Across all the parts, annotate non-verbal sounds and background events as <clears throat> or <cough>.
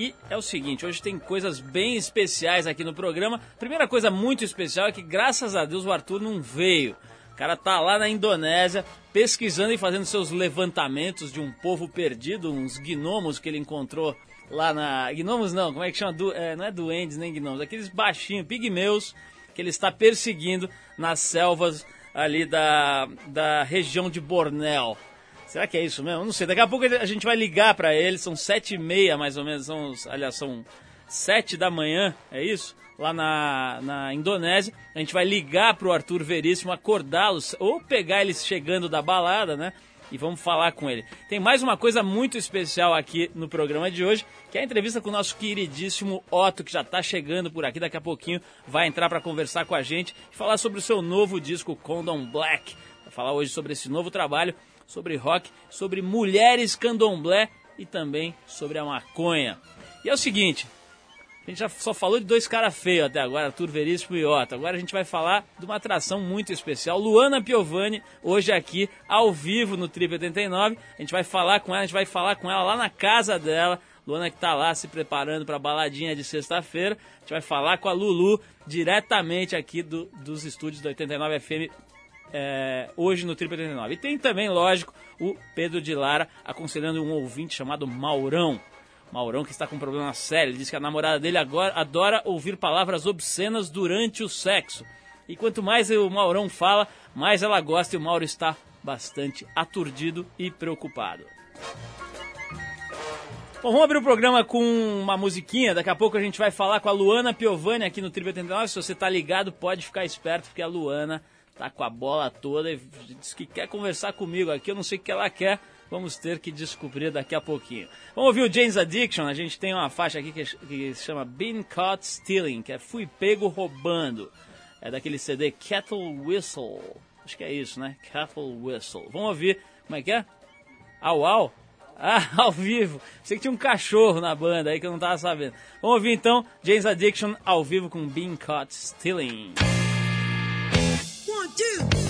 E é o seguinte, hoje tem coisas bem especiais aqui no programa. Primeira coisa muito especial é que, graças a Deus, o Arthur não veio. O cara tá lá na Indonésia pesquisando e fazendo seus levantamentos de um povo perdido, uns gnomos que ele encontrou lá na. Gnomos não, como é que chama? Du... É, não é duendes nem gnomos, aqueles baixinhos, pigmeus, que ele está perseguindo nas selvas ali da, da região de Bornéu. Será que é isso mesmo? Não sei. Daqui a pouco a gente vai ligar para ele. São sete e meia, mais ou menos. São, aliás, são sete da manhã, é isso? Lá na, na Indonésia. A gente vai ligar pro Arthur Veríssimo, acordá-los, ou pegar eles chegando da balada, né? E vamos falar com ele. Tem mais uma coisa muito especial aqui no programa de hoje, que é a entrevista com o nosso queridíssimo Otto, que já está chegando por aqui. Daqui a pouquinho vai entrar para conversar com a gente e falar sobre o seu novo disco, Condom Black. Falar hoje sobre esse novo trabalho sobre rock, sobre mulheres candomblé e também sobre a maconha. E é o seguinte, a gente já só falou de dois caras feios até agora, Arthur Veríssimo e Otto. Agora a gente vai falar de uma atração muito especial. Luana Piovani, hoje aqui, ao vivo no Trip 89. A gente vai falar com ela, a gente vai falar com ela lá na casa dela. Luana que tá lá se preparando para a baladinha de sexta-feira. A gente vai falar com a Lulu diretamente aqui do, dos estúdios da 89 FM é, hoje no Triple 89. E tem também, lógico, o Pedro de Lara aconselhando um ouvinte chamado Maurão. Maurão que está com um problema sério. Ele diz que a namorada dele agora adora ouvir palavras obscenas durante o sexo. E quanto mais o Maurão fala, mais ela gosta e o Mauro está bastante aturdido e preocupado. Bom, vamos abrir o programa com uma musiquinha. Daqui a pouco a gente vai falar com a Luana Piovani aqui no Triple 89. Se você está ligado, pode ficar esperto, porque a Luana tá com a bola toda e diz que quer conversar comigo aqui. Eu não sei o que ela quer. Vamos ter que descobrir daqui a pouquinho. Vamos ouvir o James Addiction. A gente tem uma faixa aqui que, que se chama Been Caught Stealing, que é Fui Pego Roubando. É daquele CD Kettle Whistle. Acho que é isso, né? Kettle Whistle. Vamos ouvir. Como é que é? Au au? Ah, <laughs> ao vivo. Sei que tinha um cachorro na banda aí que eu não tava sabendo. Vamos ouvir então James Addiction ao vivo com Being Caught Stealing. do.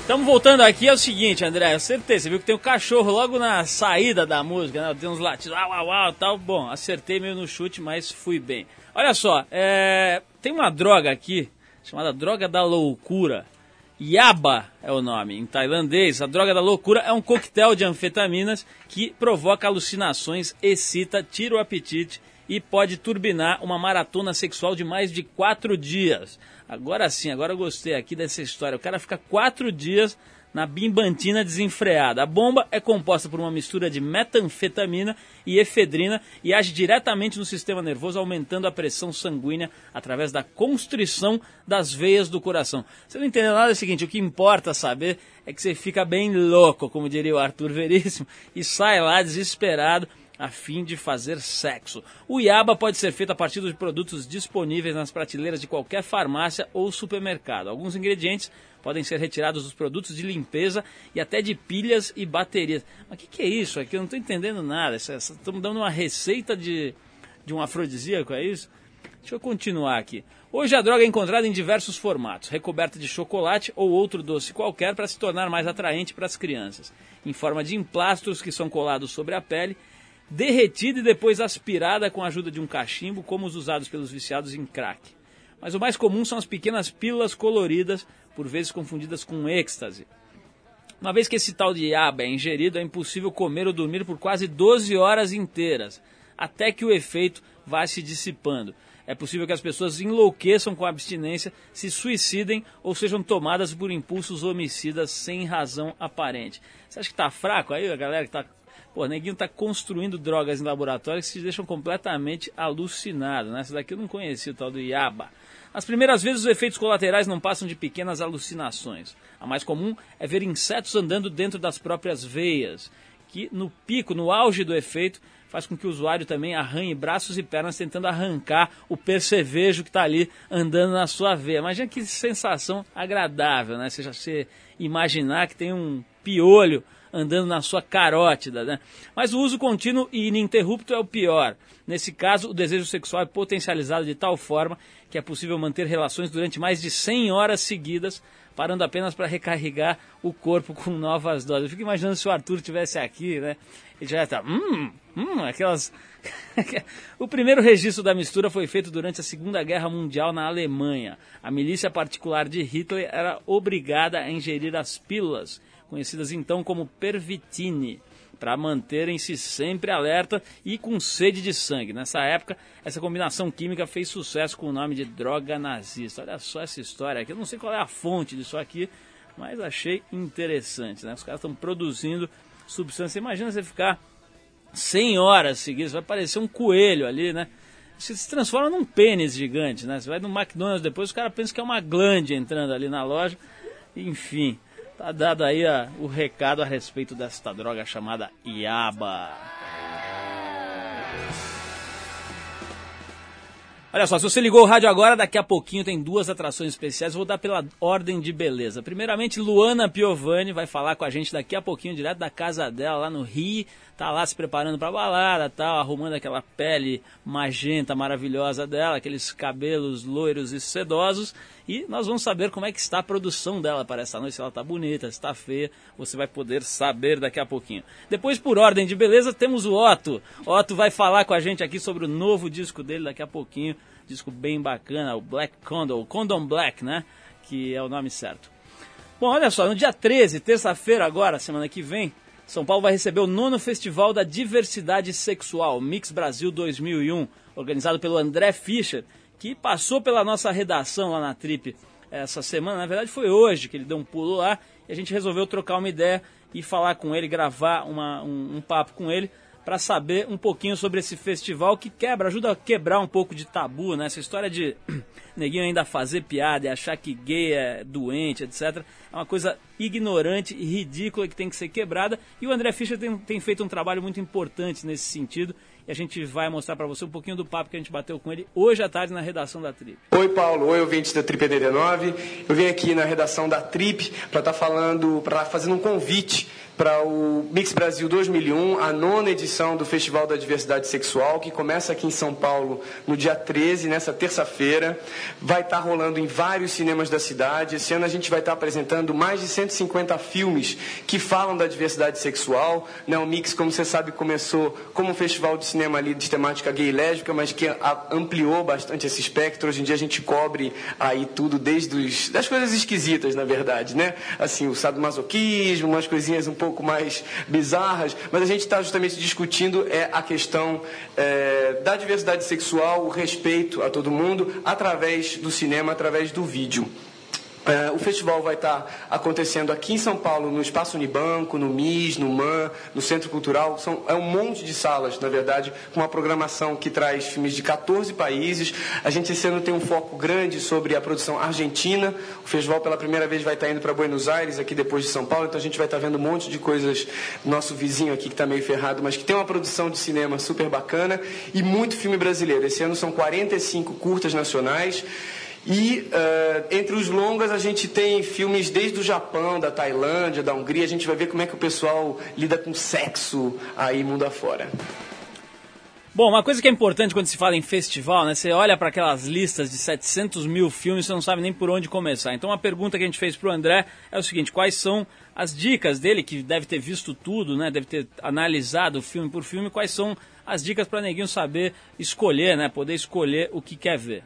Estamos voltando aqui, é o seguinte, André, eu certeza, você viu que tem um cachorro logo na saída da música, né? Tem uns latidos, uau, uau, uau, tal. Bom, acertei meio no chute, mas fui bem. Olha só, é... tem uma droga aqui, chamada droga da loucura. Yaba é o nome, em tailandês. A droga da loucura é um coquetel de anfetaminas que provoca alucinações, excita, tira o apetite e pode turbinar uma maratona sexual de mais de quatro dias. Agora sim, agora eu gostei aqui dessa história. O cara fica quatro dias na bimbantina desenfreada. A bomba é composta por uma mistura de metanfetamina e efedrina e age diretamente no sistema nervoso, aumentando a pressão sanguínea através da constrição das veias do coração. Você não entendeu nada é o seguinte, o que importa saber é que você fica bem louco, como diria o Arthur Veríssimo, e sai lá desesperado a fim de fazer sexo. O Iaba pode ser feito a partir de produtos disponíveis nas prateleiras de qualquer farmácia ou supermercado. Alguns ingredientes podem ser retirados dos produtos de limpeza e até de pilhas e baterias. Mas o que, que, é isso aqui? Eu não estou entendendo nada. Estamos dando uma receita de, de um afrodisíaco, é isso? Deixa eu continuar aqui. Hoje a droga é encontrada em diversos formatos, recoberta de chocolate ou outro doce qualquer para se tornar mais atraente para as crianças, em forma de emplastros que são colados sobre a pele derretida e depois aspirada com a ajuda de um cachimbo, como os usados pelos viciados em crack. Mas o mais comum são as pequenas pílulas coloridas, por vezes confundidas com êxtase. Uma vez que esse tal de aba é ingerido, é impossível comer ou dormir por quase 12 horas inteiras, até que o efeito vá se dissipando. É possível que as pessoas enlouqueçam com a abstinência, se suicidem ou sejam tomadas por impulsos homicidas sem razão aparente. Você acha que está fraco aí, a galera que está Pô, neguinho tá construindo drogas em laboratório que se deixam completamente alucinados, né? Essa daqui eu não conhecia, o tal do Yaba. As primeiras vezes os efeitos colaterais não passam de pequenas alucinações. A mais comum é ver insetos andando dentro das próprias veias, que no pico, no auge do efeito, faz com que o usuário também arranhe braços e pernas tentando arrancar o percevejo que está ali andando na sua veia. Imagina que sensação agradável, né? Você já se imaginar que tem um piolho andando na sua carótida, né? Mas o uso contínuo e ininterrupto é o pior. Nesse caso, o desejo sexual é potencializado de tal forma que é possível manter relações durante mais de 100 horas seguidas, parando apenas para recarregar o corpo com novas doses. Eu fico imaginando se o Arthur estivesse aqui, né? Ele já está, hum, hum, aquelas. <laughs> o primeiro registro da mistura foi feito durante a Segunda Guerra Mundial na Alemanha. A milícia particular de Hitler era obrigada a ingerir as pílulas conhecidas então como pervitine, para manterem-se sempre alerta e com sede de sangue. Nessa época, essa combinação química fez sucesso com o nome de droga nazista. Olha só essa história aqui. Eu não sei qual é a fonte disso aqui, mas achei interessante. Né? Os caras estão produzindo substância. Imagina você ficar 100 horas seguidas, vai parecer um coelho ali, né? Você se transforma num pênis gigante, né? Você vai no McDonald's depois, o cara pensa que é uma glande entrando ali na loja. Enfim, Tá dado aí o recado a respeito desta droga chamada Iaba. Olha só, se você ligou o rádio agora, daqui a pouquinho tem duas atrações especiais. Vou dar pela ordem de beleza. Primeiramente, Luana Piovani vai falar com a gente daqui a pouquinho, direto da casa dela, lá no Rio tá lá se preparando para balada, tal, arrumando aquela pele magenta maravilhosa dela, aqueles cabelos loiros e sedosos, e nós vamos saber como é que está a produção dela para essa noite, se ela está bonita, se está feia, você vai poder saber daqui a pouquinho. Depois, por ordem de beleza, temos o Otto. Otto vai falar com a gente aqui sobre o novo disco dele daqui a pouquinho, disco bem bacana, o Black Condom, Condom Black, né, que é o nome certo. Bom, olha só, no dia 13, terça-feira agora, semana que vem, são Paulo vai receber o nono Festival da Diversidade Sexual, Mix Brasil 2001, organizado pelo André Fischer, que passou pela nossa redação lá na Trip essa semana. Na verdade, foi hoje que ele deu um pulo lá e a gente resolveu trocar uma ideia e falar com ele, gravar uma, um, um papo com ele para saber um pouquinho sobre esse festival que quebra, ajuda a quebrar um pouco de tabu, né? Essa história de <clears throat> neguinho ainda fazer piada e achar que gay é doente, etc. É uma coisa ignorante e ridícula que tem que ser quebrada. E o André Fischer tem, tem feito um trabalho muito importante nesse sentido e a gente vai mostrar para você um pouquinho do papo que a gente bateu com ele hoje à tarde na redação da Trip. Oi, Paulo. Oi, ouvintes da Trip 89. Eu vim aqui na redação da Trip para estar tá falando, para fazendo um convite para o Mix Brasil 2001, a nona edição do Festival da Diversidade Sexual, que começa aqui em São Paulo no dia 13, nessa terça-feira. Vai estar tá rolando em vários cinemas da cidade. Esse ano a gente vai estar tá apresentando mais de 150 filmes que falam da diversidade sexual. Né? O Mix, como você sabe, começou como um festival de cinema ali de temática gay e lésbica, mas que ampliou bastante esse espectro. Hoje em dia a gente cobre aí tudo desde os, das coisas esquisitas, na verdade, né? Assim, o sadomasoquismo, umas coisinhas um pouco pouco mais bizarras, mas a gente está justamente discutindo é a questão é, da diversidade sexual, o respeito a todo mundo, através do cinema, através do vídeo. É, o festival vai estar acontecendo aqui em São Paulo, no Espaço Unibanco, no MIS, no MAN, no Centro Cultural. São, é um monte de salas, na verdade, com uma programação que traz filmes de 14 países. A gente esse ano tem um foco grande sobre a produção argentina. O festival, pela primeira vez, vai estar indo para Buenos Aires, aqui depois de São Paulo. Então a gente vai estar vendo um monte de coisas. Nosso vizinho aqui, que está meio ferrado, mas que tem uma produção de cinema super bacana e muito filme brasileiro. Esse ano são 45 curtas nacionais. E uh, entre os longas a gente tem filmes desde o Japão, da Tailândia, da Hungria. A gente vai ver como é que o pessoal lida com sexo aí mundo afora. Bom, uma coisa que é importante quando se fala em festival, né? Você olha para aquelas listas de 700 mil filmes, você não sabe nem por onde começar. Então, a pergunta que a gente fez para o André é o seguinte: quais são as dicas dele, que deve ter visto tudo, né? Deve ter analisado filme por filme. Quais são as dicas para neguinho saber escolher, né? Poder escolher o que quer ver.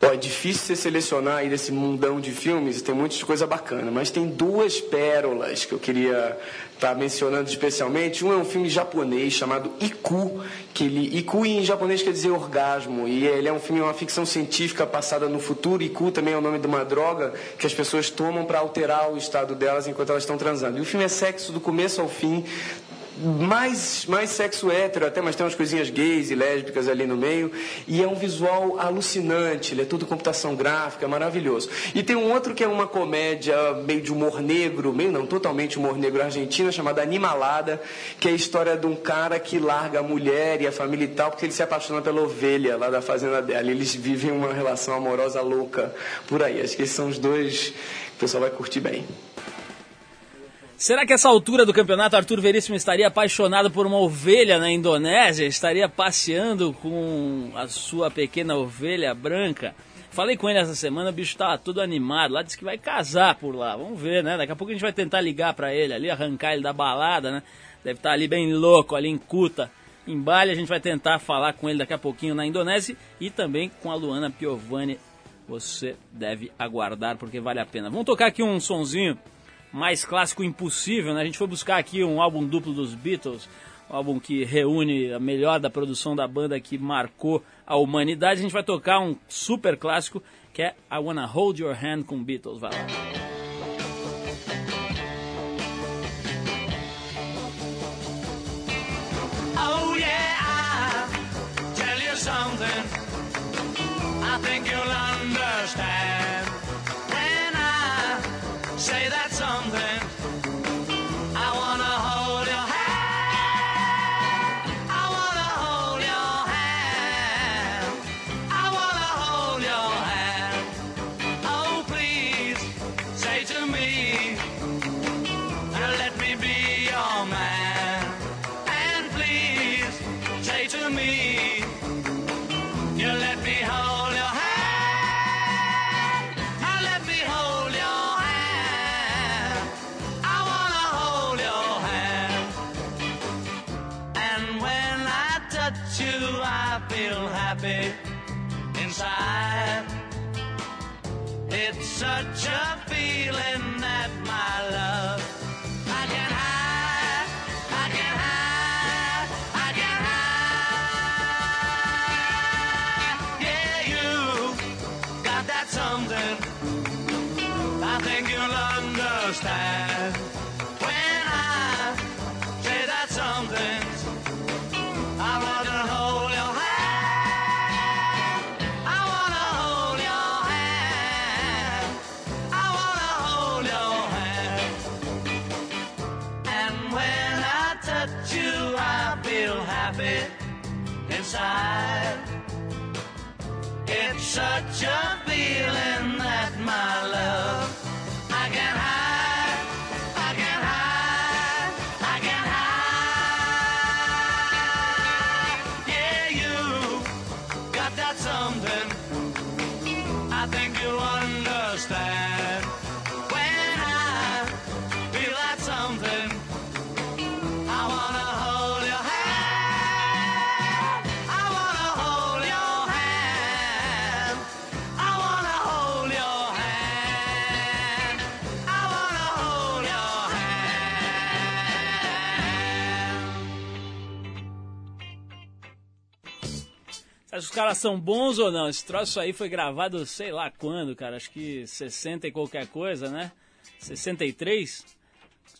É difícil você selecionar aí desse mundão de filmes, tem muita coisa bacana, mas tem duas pérolas que eu queria estar tá mencionando especialmente. Um é um filme japonês chamado Iku, que ele, Iku em japonês quer dizer orgasmo, e ele é um filme, uma ficção científica passada no futuro. Iku também é o nome de uma droga que as pessoas tomam para alterar o estado delas enquanto elas estão transando. E o filme é sexo do começo ao fim, mais, mais sexo hétero até, mas tem umas coisinhas gays e lésbicas ali no meio. E é um visual alucinante, ele é tudo computação gráfica, é maravilhoso. E tem um outro que é uma comédia meio de humor negro, meio não, totalmente humor negro argentina, chamada Animalada, que é a história de um cara que larga a mulher e a família e tal, porque ele se apaixona pela ovelha lá da fazenda dela. Eles vivem uma relação amorosa louca por aí. Acho que esses são os dois que o pessoal vai curtir bem. Será que essa altura do campeonato Arthur Veríssimo estaria apaixonado por uma ovelha na Indonésia? Estaria passeando com a sua pequena ovelha branca? Falei com ele essa semana, o bicho estava todo animado lá, disse que vai casar por lá. Vamos ver, né? Daqui a pouco a gente vai tentar ligar para ele ali, arrancar ele da balada, né? Deve estar tá ali bem louco, ali em Kuta, em Bali. A gente vai tentar falar com ele daqui a pouquinho na Indonésia e também com a Luana Piovani. Você deve aguardar porque vale a pena. Vamos tocar aqui um sonzinho mais clássico impossível, né? A gente foi buscar aqui um álbum duplo dos Beatles, um álbum que reúne a melhor da produção da banda que marcou a humanidade. A gente vai tocar um super clássico que é I Wanna Hold Your Hand com Beatles. Vai lá. Oh you something I think you'll understand such a caras são bons ou não? Esse troço aí foi gravado sei lá quando, cara. Acho que 60 e qualquer coisa, né? 63?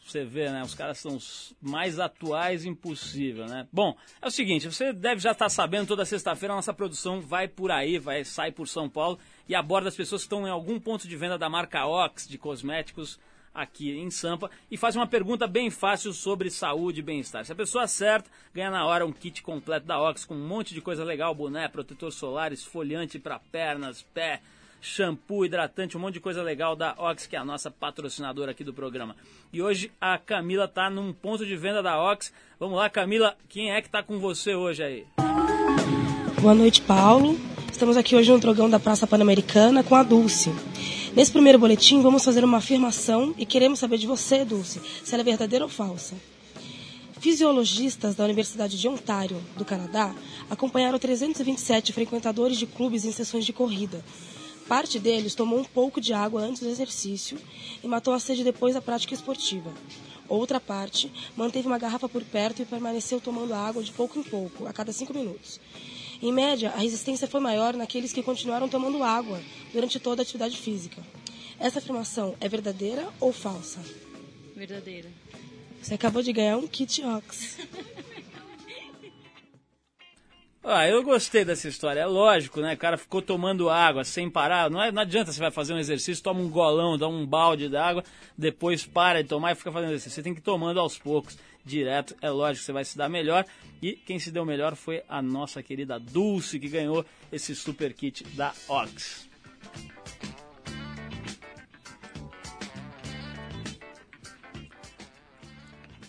Você vê, né? Os caras são os mais atuais impossível, né? Bom, é o seguinte, você deve já estar sabendo, toda sexta-feira a nossa produção vai por aí, vai sai por São Paulo e aborda as pessoas que estão em algum ponto de venda da marca Ox de cosméticos aqui em Sampa e faz uma pergunta bem fácil sobre saúde e bem-estar. Se a pessoa acerta, ganha na hora um kit completo da Ox com um monte de coisa legal, boné, protetor solar, esfoliante para pernas, pé, shampoo, hidratante, um monte de coisa legal da Ox, que é a nossa patrocinadora aqui do programa. E hoje a Camila tá num ponto de venda da Ox. Vamos lá, Camila, quem é que tá com você hoje aí? Boa noite, Paulo. Estamos aqui hoje no Drogão da Praça Pan-Americana com a Dulce. Nesse primeiro boletim, vamos fazer uma afirmação e queremos saber de você, Dulce, se ela é verdadeira ou falsa. Fisiologistas da Universidade de Ontário, do Canadá, acompanharam 327 frequentadores de clubes em sessões de corrida. Parte deles tomou um pouco de água antes do exercício e matou a sede depois da prática esportiva. Outra parte manteve uma garrafa por perto e permaneceu tomando água de pouco em pouco, a cada cinco minutos. Em média, a resistência foi maior naqueles que continuaram tomando água durante toda a atividade física. Essa afirmação é verdadeira ou falsa? Verdadeira. Você acabou de ganhar um kit Ox. <laughs> Ah, eu gostei dessa história. É lógico, né? O cara ficou tomando água sem parar. Não, é, não adianta você vai fazer um exercício, toma um golão, dá um balde d'água, depois para de tomar e fica fazendo exercício. Você tem que ir tomando aos poucos, direto. É lógico que você vai se dar melhor. E quem se deu melhor foi a nossa querida Dulce, que ganhou esse super kit da Ox.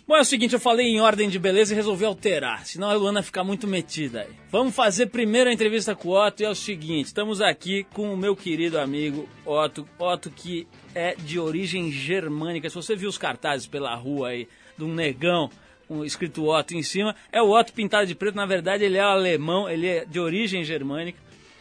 Bom, é o seguinte, eu falei em ordem de beleza e resolvi alterar, senão a Luana fica muito metida aí. Vamos fazer primeiro a entrevista com o Otto e é o seguinte, estamos aqui com o meu querido amigo Otto, Otto que é de origem germânica. Se você viu os cartazes pela rua aí, de um negão um escrito Otto em cima, é o Otto pintado de preto, na verdade ele é alemão, ele é de origem germânica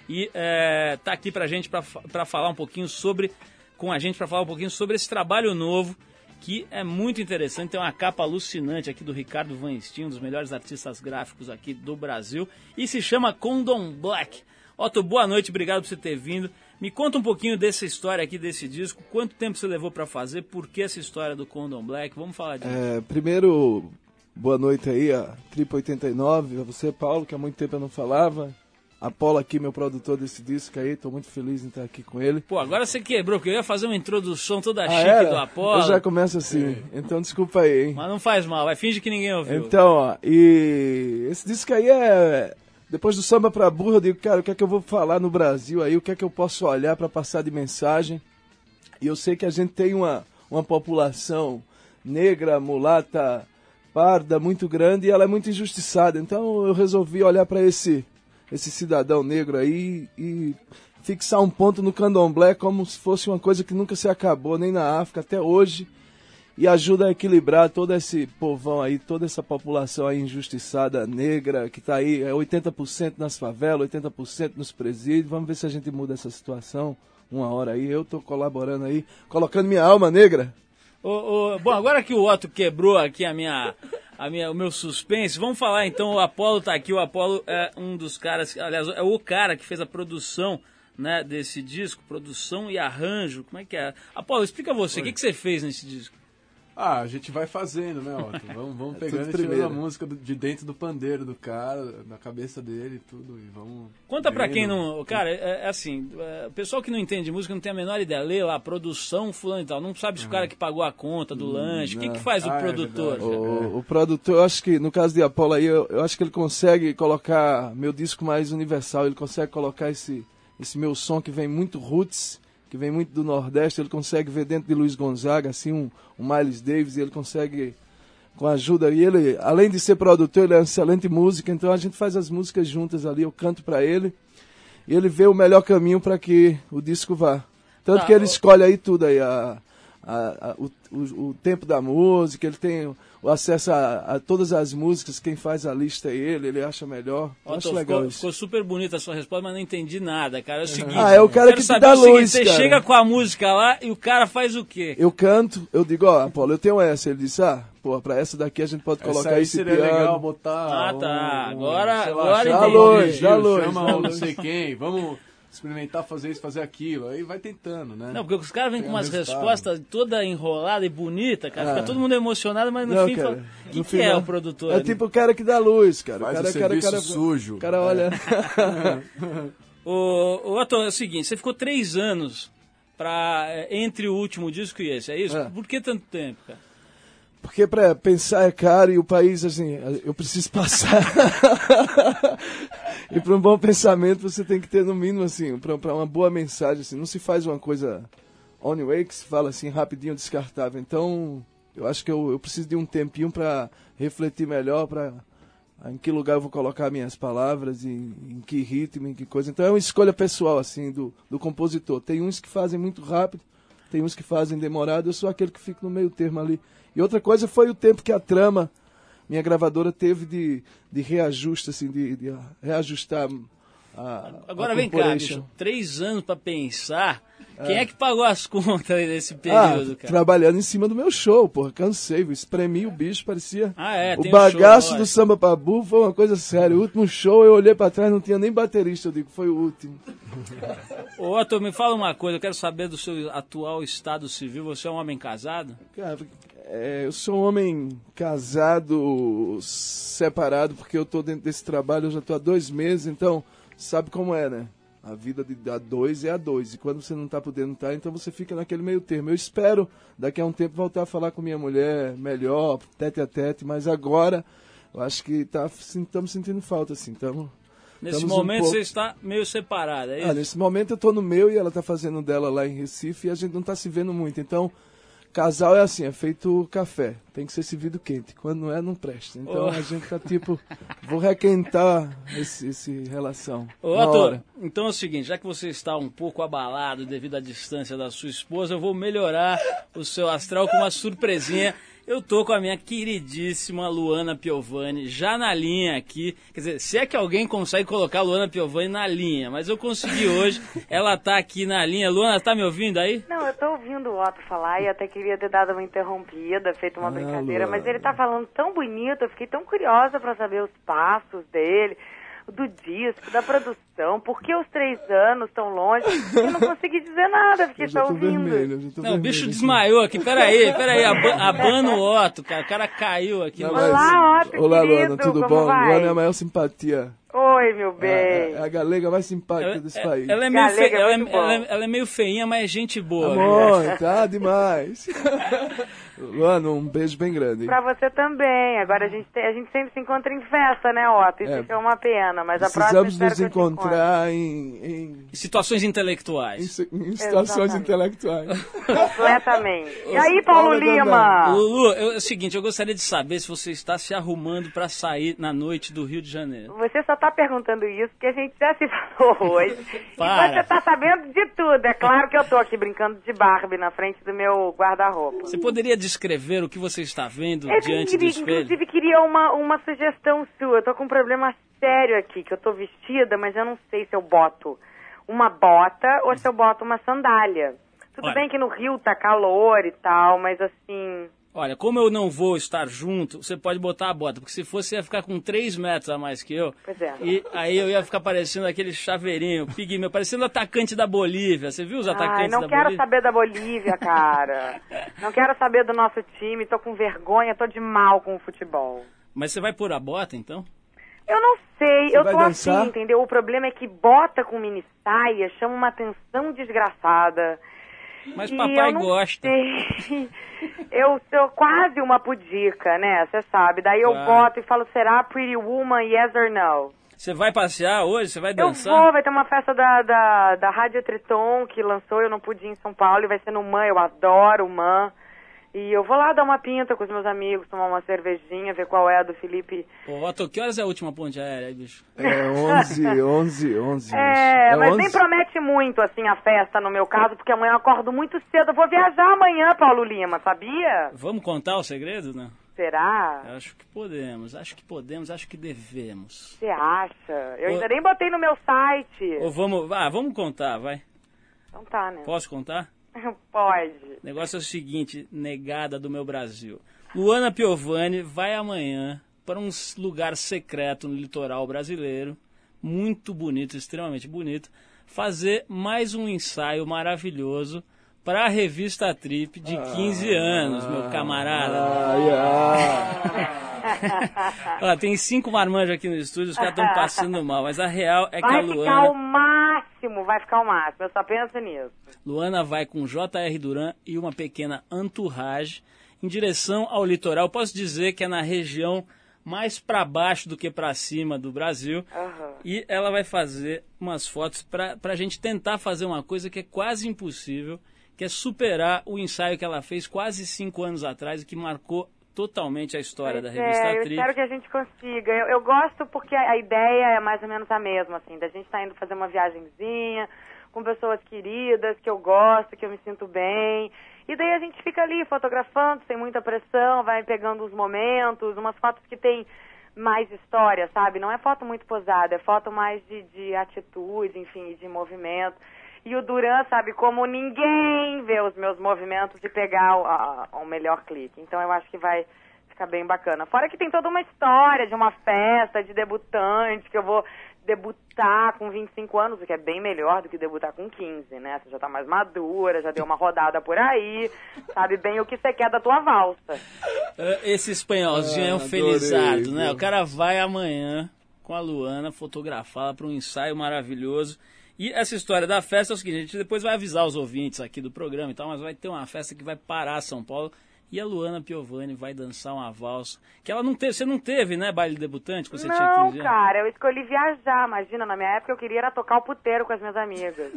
e é, tá aqui pra gente para falar um pouquinho sobre, com a gente para falar um pouquinho sobre esse trabalho novo que é muito interessante. Tem uma capa alucinante aqui do Ricardo Van Steen, um dos melhores artistas gráficos aqui do Brasil, e se chama Condom Black. Otto, boa noite, obrigado por você ter vindo. Me conta um pouquinho dessa história aqui desse disco. Quanto tempo você levou para fazer? Por que essa história do Condom Black? Vamos falar disso. É, primeiro, boa noite aí a Trip 89, a você, Paulo, que há muito tempo eu não falava. Apolo aqui, meu produtor desse disco aí, tô muito feliz em estar aqui com ele. Pô, agora você quebrou, porque eu ia fazer uma introdução toda Ah, chique era? do Apolo. Eu já começo assim, então desculpa aí, hein. Mas não faz mal, vai, finge que ninguém ouviu. Então, ó, e esse disco aí é. Depois do samba pra burro, eu digo, cara, o que é que eu vou falar no Brasil aí? O que é que eu posso olhar pra passar de mensagem? E eu sei que a gente tem uma, uma população negra, mulata, parda muito grande e ela é muito injustiçada. Então eu resolvi olhar pra esse, esse cidadão negro aí e fixar um ponto no candomblé como se fosse uma coisa que nunca se acabou, nem na África até hoje e ajuda a equilibrar todo esse povão aí, toda essa população aí injustiçada negra que está aí, é 80% nas favelas, 80% nos presídios. Vamos ver se a gente muda essa situação uma hora aí. Eu estou colaborando aí, colocando minha alma negra. Bom, agora que o Otto quebrou aqui a minha, a minha, o meu suspense, vamos falar então. O Apolo tá aqui. O Apolo é um dos caras, aliás, é o cara que fez a produção né, desse disco, produção e arranjo. Como é que é? Apolo, explica você, o que, que você fez nesse disco? Ah, a gente vai fazendo, né, Otto? <laughs> Vamos, vamos É pegando e tirando primeiro. a música do- de dentro do pandeiro do cara, na cabeça dele e tudo, e vamos... Conta pra quem não. Cara, é, é assim: é, o pessoal que não entende de música não tem a menor ideia. Lê lá, produção, fulano e tal. Não sabe se o cara que pagou a conta do lanche. O que, que faz o Ah, é produtor? verdade. cara? O, o produtor, eu acho que no caso de Apolo aí, eu, eu acho que ele consegue colocar meu disco mais universal, ele consegue colocar esse, esse meu som que vem muito roots, que vem muito do Nordeste, ele consegue ver dentro de Luiz Gonzaga, assim, um, um Miles Davis, e ele consegue, com a ajuda, e ele, além de ser produtor, ele é um excelente músico, então a gente faz as músicas juntas ali, eu canto pra ele, e ele vê o melhor caminho para que o disco vá. Tanto Tá, que ele escolhe aí tudo aí, a, a- a- o, o, o tempo da música, ele tem o, acesso a, a todas as músicas, quem faz a lista é ele, ele acha melhor. Otto, acho legal ficou, isso. ficou super bonita a sua resposta, mas não entendi nada, cara. É o seguinte. Ah, é o cara que te dá o seguinte, luz, Você chega com a música lá e o cara faz o quê? Eu canto, eu digo, ó, Apolo, eu tenho essa. Ele disse, ah, pô, pra essa daqui a gente pode Essa colocar aí esse seria piano. legal botar Ah, tá. um- Agora- sei lá, agora entendi. Dá luz, dá luz, Chama não luz. sei quem, vamos experimentar fazer isso, fazer aquilo. Aí vai tentando, né? Não, porque os caras vêm com um umas resultado. respostas toda enrolada e bonita, cara. Fica Ah. todo mundo emocionado, mas no Não, fim cara, fala. O que, no que é final- o produtor? É ali? tipo o cara que dá luz, cara. Faz o cara, o cara, serviço cara, sujo. O cara É. <laughs> olha. O, o Otto, é o seguinte, você ficou três anos pra, é, entre o último disco e esse, é isso? É. Por que tanto tempo, cara? Porque pra pensar é caro e o país, assim, eu preciso passar. <laughs> e para um bom pensamento você tem que ter, no mínimo, assim, pra uma boa mensagem, assim. Não se faz uma coisa on way que se fala assim, rapidinho, descartável. Então, eu acho que eu, eu preciso de um tempinho para refletir melhor, para em que lugar eu vou colocar minhas palavras, em, em que ritmo, em que coisa. Então é uma escolha pessoal, assim, do, do compositor. Tem uns que fazem muito rápido, tem uns que fazem demorado, eu sou aquele que fica no meio termo ali. E outra coisa foi o tempo que a trama, minha gravadora, teve de, de reajuste, assim, de, de reajustar a. Agora a vem cá, bicho, três anos pra pensar. Quem é que pagou as contas aí nesse Ah, período, cara? trabalhando em cima do meu show, porra, cansei, espremi o bicho, parecia. Ah, é, o bagaço show, do samba pra burro foi uma coisa séria. O último show eu olhei pra trás, não tinha nem baterista, eu digo, foi o último. <laughs> Ô, Otto, me fala uma coisa, eu quero saber do seu atual estado civil. Você é um homem casado? Cara, é, eu sou um homem casado, separado, porque eu tô dentro desse trabalho, eu já tô há dois meses, então sabe como é, né? A vida de a dois é a dois. E quando você não tá podendo estar, então você fica naquele meio termo. Eu espero daqui a um tempo voltar a falar com minha mulher melhor, tete a tete, mas agora eu acho que tá, estamos sentindo falta, assim. Tamo, Nesse estamos um momento pouco- você está meio separado, é isso? ah, nesse momento eu tô no meu e ela tá fazendo dela lá em Recife e a gente não tá se vendo muito. Então, casal é assim, é feito café. Tem que ser servido quente. Quando não é, não presta. Então Oh. a gente tá tipo, vou requentar esse, esse relação. Ô, Otto, hora. então é o seguinte, já que você está um pouco abalado devido à distância da sua esposa, eu vou melhorar o seu astral com uma surpresinha. Eu tô com a minha queridíssima Luana Piovani já na linha aqui. Quer dizer, se é que alguém consegue colocar a Luana Piovani na linha, mas eu consegui hoje. <laughs> Ela tá aqui na linha. Luana, tá me ouvindo aí? Não, eu tô ouvindo o Otto falar e até queria ter dado uma interrompida, feito uma Ah, brincadeira, Luana. mas ele tá falando tão bonito, eu fiquei tão curiosa pra saber os passos dele, do disco, da produção, por que os três anos tão longe, eu não consegui dizer nada, porque tá tô ouvindo. vermelho, Não, o bicho vermelho aqui. desmaiou aqui. Peraí, peraí. aba- Abana o Otto, cara. O cara caiu aqui. Não, mas- Olá, Otto, Olá, querido, Luana, tudo como bom? vai? Luana é a maior simpatia. Oi, meu bem. É, é a galega mais simpática Ela, desse é- país. ela é meio Galega fe- é ela, é, muito ela é- ela é meio feinha, mas é gente boa. viu? Amor, tá demais. <laughs> Luana, um beijo bem grande. hein? Pra você também. Agora a gente, tem- a gente sempre se encontra em festa, né, Otto? Isso É. que é uma pena, mas a próxima Precisamos nos encontrar em, em, Situações em, intelectuais. se- em situações Exatamente. intelectuais. <laughs> Completamente. <laughs> E aí, Paulo Lima? Lulu, é o seguinte, eu gostaria de saber se você está se arrumando para sair na noite do Rio de Janeiro. Você só tá perguntando isso porque a gente já se <laughs> falou hoje. Para. E você tá sabendo de tudo. É claro que eu tô aqui brincando de Barbie na frente do meu guarda-roupa. Você poderia descrever o que você está vendo Eu diante do queria, espelho? inclusive queria uma, uma sugestão sua. Eu tô com um problema sério aqui, que eu tô vestida, mas eu não sei se eu boto uma bota ou se eu boto uma sandália. Tudo Olha. bem que no Rio tá calor e tal, mas assim, Olha, como eu não vou estar junto, você pode botar a bota, porque se fosse ia ficar com 3 metros a mais que eu. Pois é. E aí eu ia ficar parecendo aquele chaveirinho, pigmeu, parecendo o atacante da Bolívia. Você viu os Ai, atacantes não da quero Bolívia? saber da Bolívia, cara. <laughs> não quero saber do nosso time, tô com vergonha, tô de mal com o futebol. Mas você vai pôr a bota, então? Eu não sei, Você eu tô dançar? assim, entendeu? O problema é que bota com mini saia, chama uma atenção desgraçada. Mas papai eu gosta. sei. <laughs> Eu sou quase uma pudica, né? Você sabe. Daí eu Claro. boto e falo, será Pretty Woman, yes or no? Você vai passear hoje? Você vai Eu dançar? vou, vai ter uma festa da, da, da Rádio Triton que lançou, eu não pude ir em São Paulo, e vai ser no Man, eu adoro o Man. E eu vou lá dar uma pinta com os meus amigos, tomar uma cervejinha, ver qual é a do Felipe. Ô, Otto, que horas é a última ponte aérea aí, bicho? É 11, 11, 11. É, mas 11. nem promete muito, assim, a festa no meu caso, porque amanhã eu acordo muito cedo. Eu vou viajar amanhã, Paulo Lima, sabia? Vamos contar o segredo, né? Será? Acho que podemos, acho que podemos, acho que devemos. Você acha? Eu Ô- ainda nem botei no meu site. Ou vamos, ah, vamos contar, vai. Então tá, né? Posso contar? <laughs> Pode. O negócio é o seguinte, negada do meu Brasil. Luana Piovani vai amanhã para um lugar secreto no litoral brasileiro, muito bonito, extremamente bonito, fazer mais um ensaio maravilhoso para a revista Trip de 15 anos, meu camarada. Ai, ai. Ó, tem cinco marmanjos aqui no estúdio, os caras estão passando mal, mas a real é que a Vai ficar Luana, o máximo, vai ficar o máximo. Eu só penso nisso. Luana vai com J.R. Duran e uma pequena entourage em direção ao litoral. Posso dizer que é na região mais para baixo do que para cima do Brasil. Aham. E ela vai fazer umas fotos para a gente tentar fazer uma coisa que é quase impossível, que é superar o ensaio que ela fez quase cinco anos atrás e que marcou totalmente a história da Pois revista é, eu Trip. espero que a gente consiga. Eu, eu gosto porque a, a ideia é mais ou menos a mesma, assim, da gente estar indo fazer uma viagenzinha com pessoas queridas, que eu gosto, que eu me sinto bem. E daí a gente fica ali fotografando, sem muita pressão, vai pegando os momentos, umas fotos que tem mais história, sabe? Não é foto muito posada, é foto mais de, de atitude, enfim, de movimento. E o Duran sabe como ninguém vê os meus movimentos de pegar o, a- o melhor clique. Então eu acho que vai ficar bem bacana. Fora que tem toda uma história de uma festa de debutante, que eu vou debutar com 25 anos, o que é bem melhor do que debutar com 15, né? Você já tá mais madura, já deu uma rodada por aí, sabe bem o que você quer da tua valsa. É, Esse espanholzinho é um Ah, felizardo, né? O cara vai amanhã com a Luana fotografá-la para um ensaio maravilhoso. E essa história da festa é o seguinte, a gente depois vai avisar os ouvintes aqui do programa e tal, mas vai ter uma festa que vai parar São Paulo e a Luana Piovani vai dançar uma valsa. Que ela não teve, você não teve, né, baile debutante, quando você tinha Não, 15 anos? cara, eu escolhi viajar. Imagina, na minha época eu queria era tocar o puteiro com as minhas amigas. <laughs>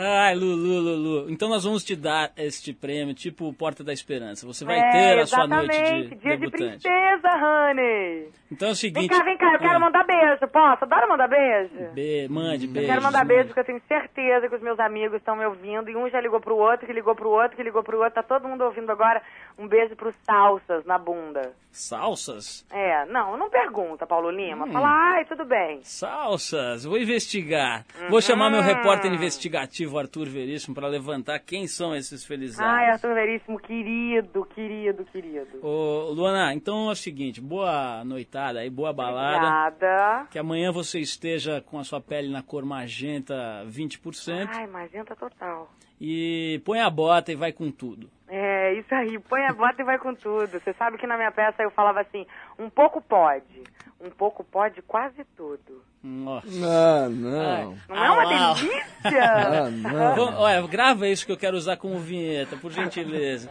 Ai, Lulu, Lulu. Então nós vamos te dar este prêmio, tipo Porta da Esperança. Você vai é, ter a sua noite de Dia de debutante. princesa, honey. então é o Vem seguinte... cá, vem cá, eu quero Ah, mandar beijo, posso? Adoro mandar beijo. be- mande Eu beijo. quero mandar beijo porque eu tenho certeza que os meus amigos estão me ouvindo e um já ligou pro outro, que ligou pro outro, que ligou pro outro. Tá todo mundo ouvindo agora. Um beijo pros salsas na bunda. Salsas? É, não, não pergunta, Paulo Lima. Hum. Fala, ai, tudo bem. Salsas, vou investigar. Vou chamar meu repórter Uhum. Investigativo Arthur Veríssimo para levantar quem são esses Ai, felizardos. Arthur Veríssimo, querido, querido, querido. Ô, Luana, então é o seguinte, boa noitada aí, boa balada. Obrigada. Que amanhã você esteja com a sua pele na cor magenta 20% Ai, magenta total. E põe a bota e vai com tudo. É, isso aí, põe a bota e vai com tudo. Você sabe que na minha peça eu falava assim, um pouco pode, um pouco pode quase tudo. Nossa. Ah, não. Não é uma Ah, delícia? <laughs> Ah, não. Vamos- Olha, grava isso que eu quero usar como vinheta, por gentileza.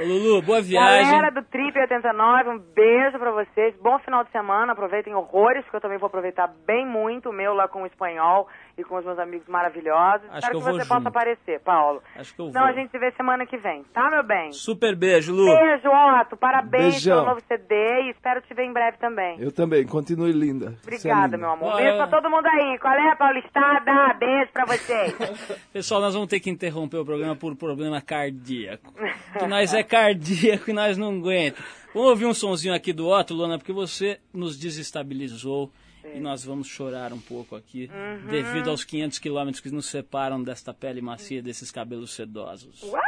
Ô, Lulu, boa viagem. Galera do Trip 89, um beijo pra vocês. Bom final de semana. Aproveitem horrores, que eu também vou aproveitar bem muito o meu lá com o espanhol e com os meus amigos maravilhosos. Acho Espero que que, você junto. possa aparecer, Paulo. Acho que eu Então vou. a gente se vê semana que vem, tá, meu bem? Super beijo, Lu. Beijo, Otto. Parabéns Beijão. pelo novo CD e espero te ver em breve também. Eu também, continue linda. É Obrigada, linda. meu amor. Beijo pra todo mundo aí. Qual é, Paulistada? Beijo pra vocês. <laughs> Pessoal, nós vamos ter que interromper o programa por problema cardíaco. Que nós é cardíaco e nós não aguenta. Vamos ouvir um sonzinho aqui do Otto, Luana, porque você nos desestabilizou e nós vamos chorar um pouco aqui Uhum. devido aos 500 quilômetros que nos separam desta pele macia desses cabelos sedosos. Uau!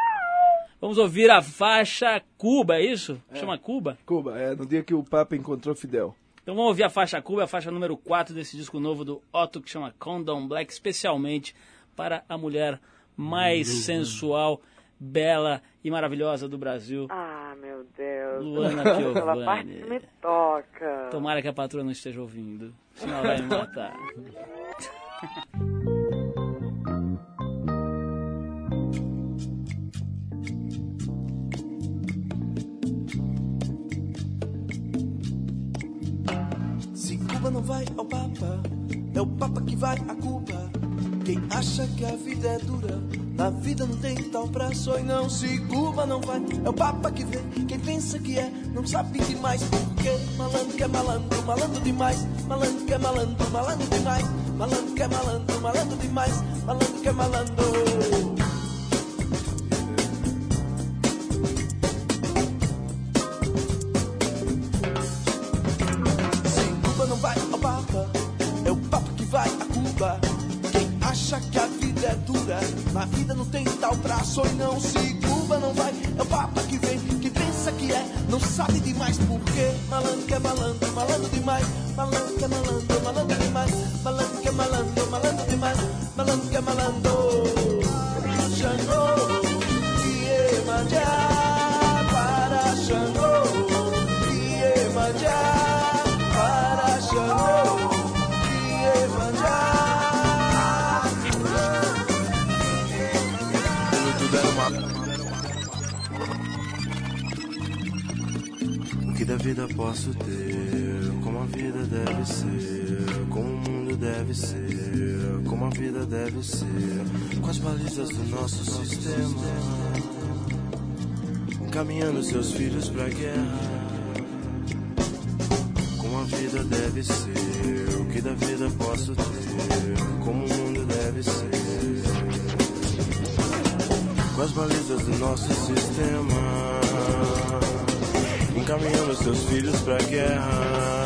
Vamos ouvir a faixa Cuba, é isso? Chama Cuba? Cuba, é, no dia que o Papa encontrou Fidel. Então vamos ouvir a faixa Cuba, a faixa número 4 desse disco novo do Otto, que chama Condom Black, especialmente para a mulher mais sensual, bela e maravilhosa do Brasil, Ah, meu Deus. Luana <laughs> Pela parte que Piovani. me toca. Tomara que a patroa não esteja ouvindo, senão ela vai me matar. Se Cuba não vai ao Papa, é o Papa que vai a Cuba. Quem acha que a vida é dura, na vida não tem tal pra sonho, não. Se Cuba não vai, é o Papa que vem. Quem pensa que é, não sabe demais. Porque malandro que é malandro, malandro demais. Malandro que é malandro, malandro demais. Malandro que é malandro, malandro demais. Malandro que é malandro. Braço e não. Se Cuba não vai, é o Papa que vem. Quem pensa que é, não sabe demais porque malandro que é malandro, malandro demais. Malandro que é malandro, malandro posso ter? Como a vida deve ser? Como o mundo deve ser? Como a vida deve ser? Com as balizas do nosso sistema, encaminhando seus filhos pra guerra. Como a vida deve ser? O que da vida posso ter? Como o mundo deve ser? Com as balizas do nosso sistema encaminhando seus filhos pra guerra.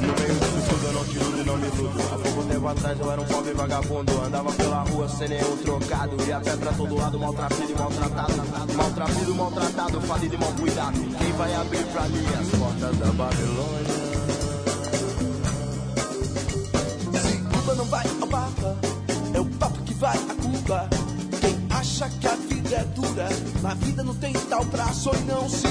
No meio disso tudo eu não te iludo e não me iludo. Há pouco tempo atrás eu era um pobre vagabundo. Andava pela rua sem nenhum trocado. Ia a pé pra todo lado, maltrapilho e maltratado. Maltrapilho, maltratado, falido e mal cuidado. Quem vai abrir pra mim as portas da Babilônia? Se Cuba não vai ao Papa, é o Papa que vai a Cuba. Quem acha que a vida é dura, na vida não tem tal braço e não. Se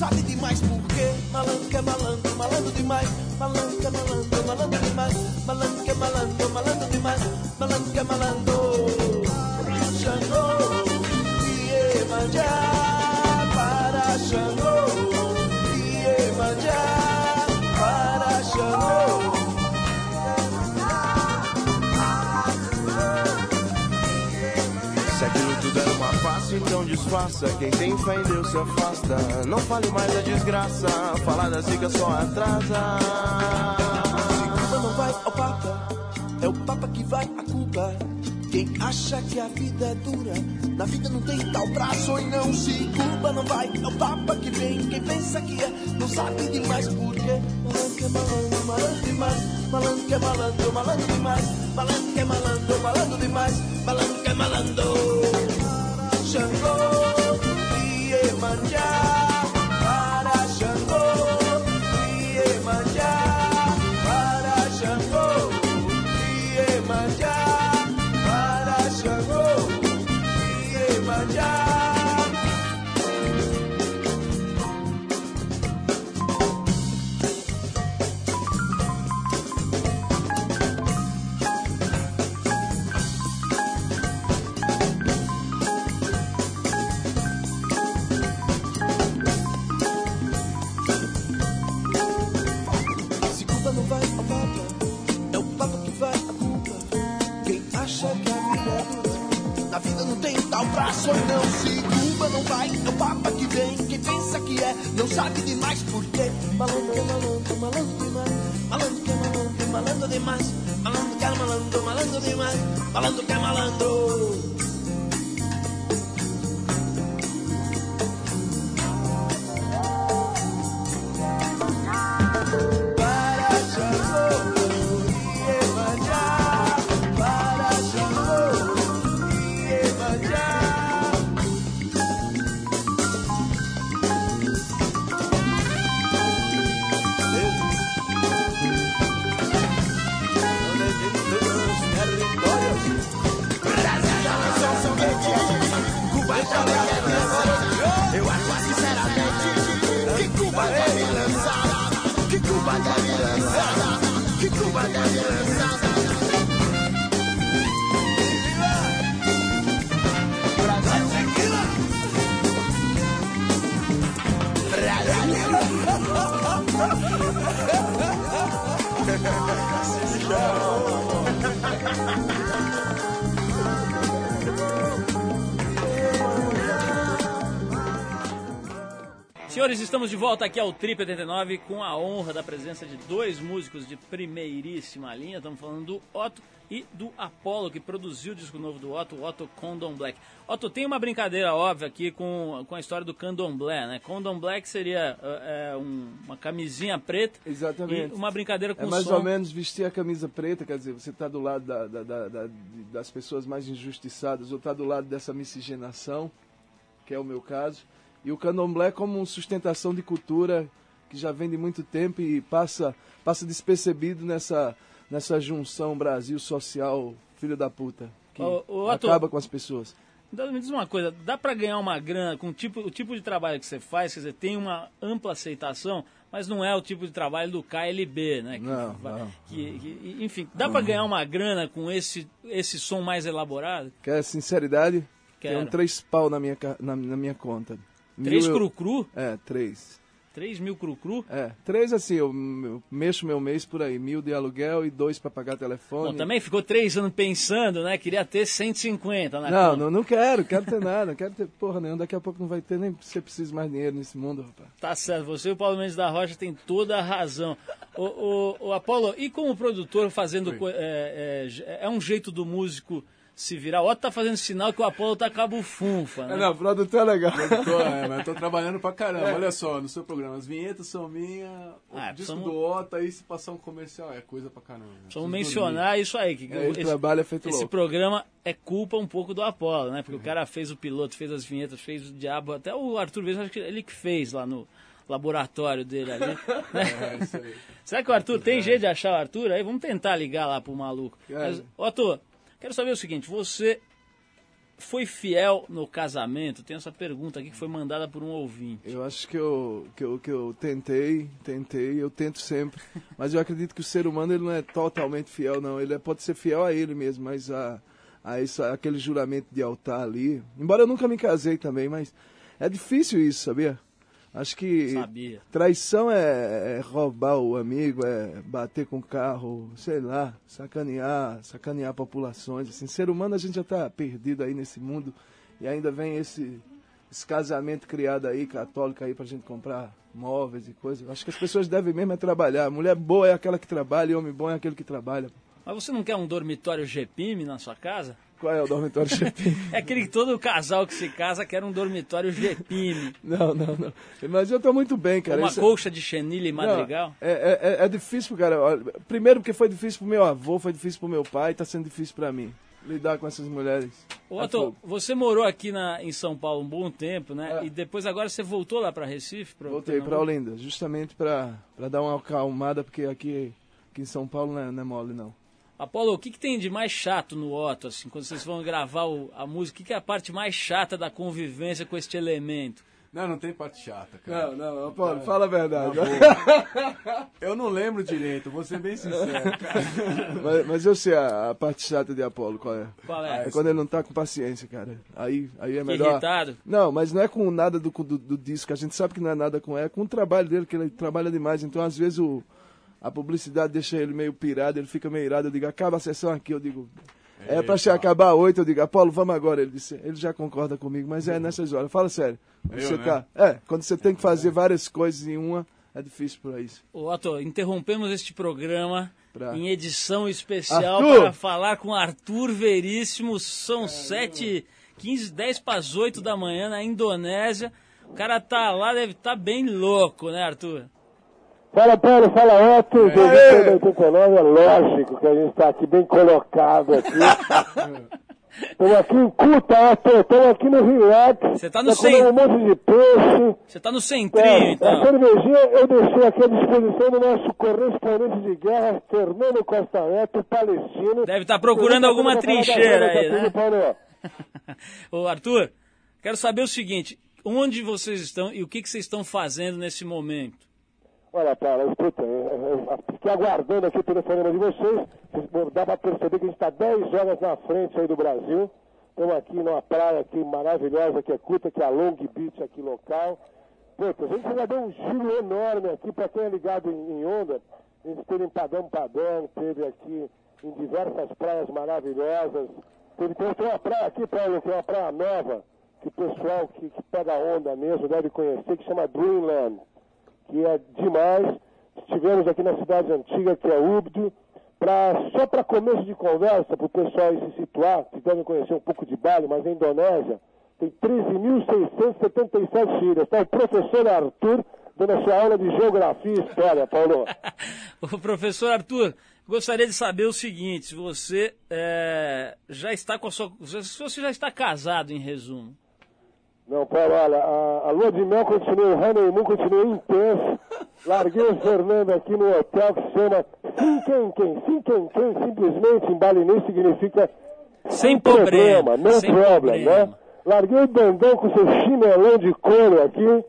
sabe demais porque malandro que é malandro, malandro demais. Malandro, disfarça. Quem tem fé em Deus se afasta. Não fale mais da desgraça. Falar da zica só atrasa. Se Cuba não vai ao Papa, é o Papa que vai a Cuba. Quem acha que a vida é dura, na vida não tem tal braço e não. Se Cuba não vai, é o Papa que vem. Quem pensa que é, não sabe demais porque malandro que é malandro, malandro demais. Malandro que é malandro, malandro demais. Malandro que é malandro, malandro demais. Malandro que é malandro. Cuba não vai ao Papa, é o Papa que vai a Cuba. Quem acha que a vida é dura, na vida não tem tal ou não. Se Cuba não vai, é o Papa que vem. Quem pensa que é, não sabe demais porque malandro que é malandro, malandro demais. Malandro que é malandro, malandro demais. Malandro que é malandro, malandro demais. Malandro que é malandro. Estamos de volta aqui ao Trip 89 com a honra da presença de dois músicos de primeiríssima linha. Estamos falando do Otto e do Apollo, que produziu o disco novo do Otto, Otto Condom Black. Otto, tem uma brincadeira óbvia aqui com, com a história do candomblé, né? Condom Black seria é, um- uma camisinha preta Exatamente. e uma brincadeira com É mais som. ou menos vestir a camisa preta, quer dizer, você está do lado da- da- da- das pessoas mais injustiçadas ou está do lado dessa miscigenação, que é o meu caso. E o candomblé como sustentação de cultura que já vem de muito tempo e passa, passa despercebido nessa, nessa junção Brasil social, filho da puta, que Ô, acaba com as pessoas. Então, me diz uma coisa, dá pra ganhar uma grana com o tipo, o tipo de trabalho que você faz, quer dizer, tem uma ampla aceitação, mas não é o tipo de trabalho do KLB, né? Que Não, vai- não. que- que- enfim, dá pra ganhar uma grana com esse, esse som mais elaborado? Quer sinceridade? Quero. Tem um três pau na minha, na, na minha conta. Três cru-cru? É, três. 3 mil cru-cru? É, três assim, eu, eu mexo meu mês por aí, mil de aluguel e dois pra pagar telefone. Bom, também ficou três anos pensando, né? Queria ter 150 na Não, conta. não, não quero, quero ter nada, não quero ter porra nenhuma, daqui a pouco não vai ter nem você precisa mais dinheiro nesse mundo, rapaz. Tá certo, você e o Paulo Mendes da Rocha tem toda a razão. O, o, o Apolo, e como produtor fazendo. É, é, é um jeito do músico se virar. O Otto tá fazendo sinal que o Apolo tá cabo funfa, né? É, não, produtor é legal. Eu tô, é, mas eu tô trabalhando pra caramba. Olha só, no seu programa, as vinhetas são minhas, o Ah, disco precisamos- do Otto, aí se passar um comercial, é coisa pra caramba. Precisamos Preciso mencionar isso aí. Que É, esse, trabalha feito esse louco. programa é culpa um pouco do Apolo, né? Porque o cara fez o piloto, fez as vinhetas, fez o diabo. Até o Arthur Vez, acho que ele que fez lá no laboratório dele ali. <laughs> né? É, isso aí. Será que o Arthur tem jeito de achar o Arthur? Aí vamos tentar ligar lá pro maluco. É. Mas, Otto, quero saber o seguinte: você foi fiel no casamento? Tem essa pergunta aqui que foi mandada por um ouvinte. Eu acho que eu, que eu, que eu tentei, tentei, eu tento sempre. <laughs> Mas eu acredito que o ser humano ele não é totalmente fiel, não. Ele é- pode ser fiel a ele mesmo, mas a, a isso, aquele juramento de altar ali. Embora eu nunca me casei também, mas é difícil isso, sabia? Acho que Sabia. traição é, é roubar o amigo, é bater com o carro, sei lá, sacanear, sacanear populações. Assim, ser humano a gente já está perdido aí nesse mundo e ainda vem esse, esse casamento criado aí, católico aí, pra gente comprar móveis e coisas. Acho que as pessoas devem mesmo é trabalhar. Mulher boa é aquela que trabalha e homem bom é aquele que trabalha. Mas você não quer um dormitório GPIM na sua casa? Qual é o dormitório chefe? <laughs> É aquele que todo casal que se casa quer um dormitório GPIM. Não, não, não. Mas eu tô muito bem, cara. uma Isso- colcha de chenille e madrigal. Não, é, é, é- é difícil, cara. Primeiro porque foi difícil pro meu avô, foi difícil pro meu pai, tá sendo difícil pra mim. Lidar com essas mulheres. É Otto, você morou aqui na, em São Paulo um bom tempo, né? É. E depois agora você voltou lá para Recife? Pra, Voltei Pernambuco? Olinda, justamente pra dar uma acalmada, porque aqui, aqui em São Paulo não é, não é mole, não. Apolo, o que, que tem de mais chato no Otto, assim, quando vocês vão gravar o- a música? O que, que é a parte mais chata da convivência com este elemento? Não, não tem parte chata, cara. Não, não, Paulo, fala a verdade. <laughs> Eu não lembro direito, vou ser bem sincero, <laughs> cara. mas, mas eu sei a, a parte chata de Apolo, qual é? Qual é? É quando ele não tá com paciência, cara. Aí, aí é melhor. irritado? Não, mas não é com nada do, do, do disco. A gente sabe que não é nada com é com o trabalho dele, que ele trabalha demais. Então, às vezes, o, a publicidade deixa ele meio pirado, ele fica meio irado. Eu digo, acaba a sessão aqui. Eu digo, é pra che- acabar oito. Eu digo, Apolo, vamos agora. Ele disse, ele já concorda comigo, mas é nessas horas. Fala sério. Quando Eu, você né? tá, é, quando você tem que fazer várias coisas em uma, é difícil por isso. Ô, Otto, interrompemos este programa Pra- em edição especial Arthur! para falar com Arthur Veríssimo. São sete, quinze, dez para as oito da manhã na Indonésia. O cara tá lá, deve estar bem louco, né, Arthur? Fala Paulo, fala Otto, 89, é lógico que a gente está aqui bem colocado aqui. <laughs> Estamos aqui em Cuta, Otto, estamos aqui no relax. Você tá no comendo cem- um monte de peixe. Você tá no centrinho, É, A então. cervejinha eu deixei aqui à disposição do nosso correspondente de guerra, Fernando Costa Neto, palestino. Deve estar procurando Eu alguma trincheira aí, tá né? <laughs> Ô, Arthur, quero saber o seguinte: onde vocês estão e o que, que vocês estão fazendo nesse momento? Olha, Paulo, escuta, eu, eu fiquei aguardando aqui o telefonema de vocês. Dá para perceber que a gente está 10 horas na frente aí do Brasil. Estamos aqui numa praia aqui maravilhosa, que é Cuta, que é a Long Beach aqui local. Puta, a gente já deu um giro enorme aqui para quem é ligado em, em onda. A gente teve em Padão Padão, teve aqui em diversas praias maravilhosas. Teve, tem, tem uma praia aqui, Paulo, que é uma praia nova, que o pessoal que, que pega onda mesmo deve conhecer, que chama Dreamland, que é demais. Estivemos aqui na cidade antiga, que é Ubdo, pra, só para começo de conversa, para o pessoal se situar, que devem conhecer um pouco de Bali, mas a Indonésia tem 13.677 ilhas. Está o professor Arthur dando a sua aula de geografia e história, Paulo. <laughs> O professor Arthur, gostaria de saber o seguinte: se você é, já está com a sua. Se você já está casado, em resumo. Não, Paulo, olha, a, a lua de mel continua, o honeymoon continua intenso. Larguei o Fernando aqui no hotel que se chama Sinkenken. Sinkenken, simplesmente em balinês significa Sem problema, no sem problem, problema. né? Larguei o Dandão com seu chinelão de couro aqui.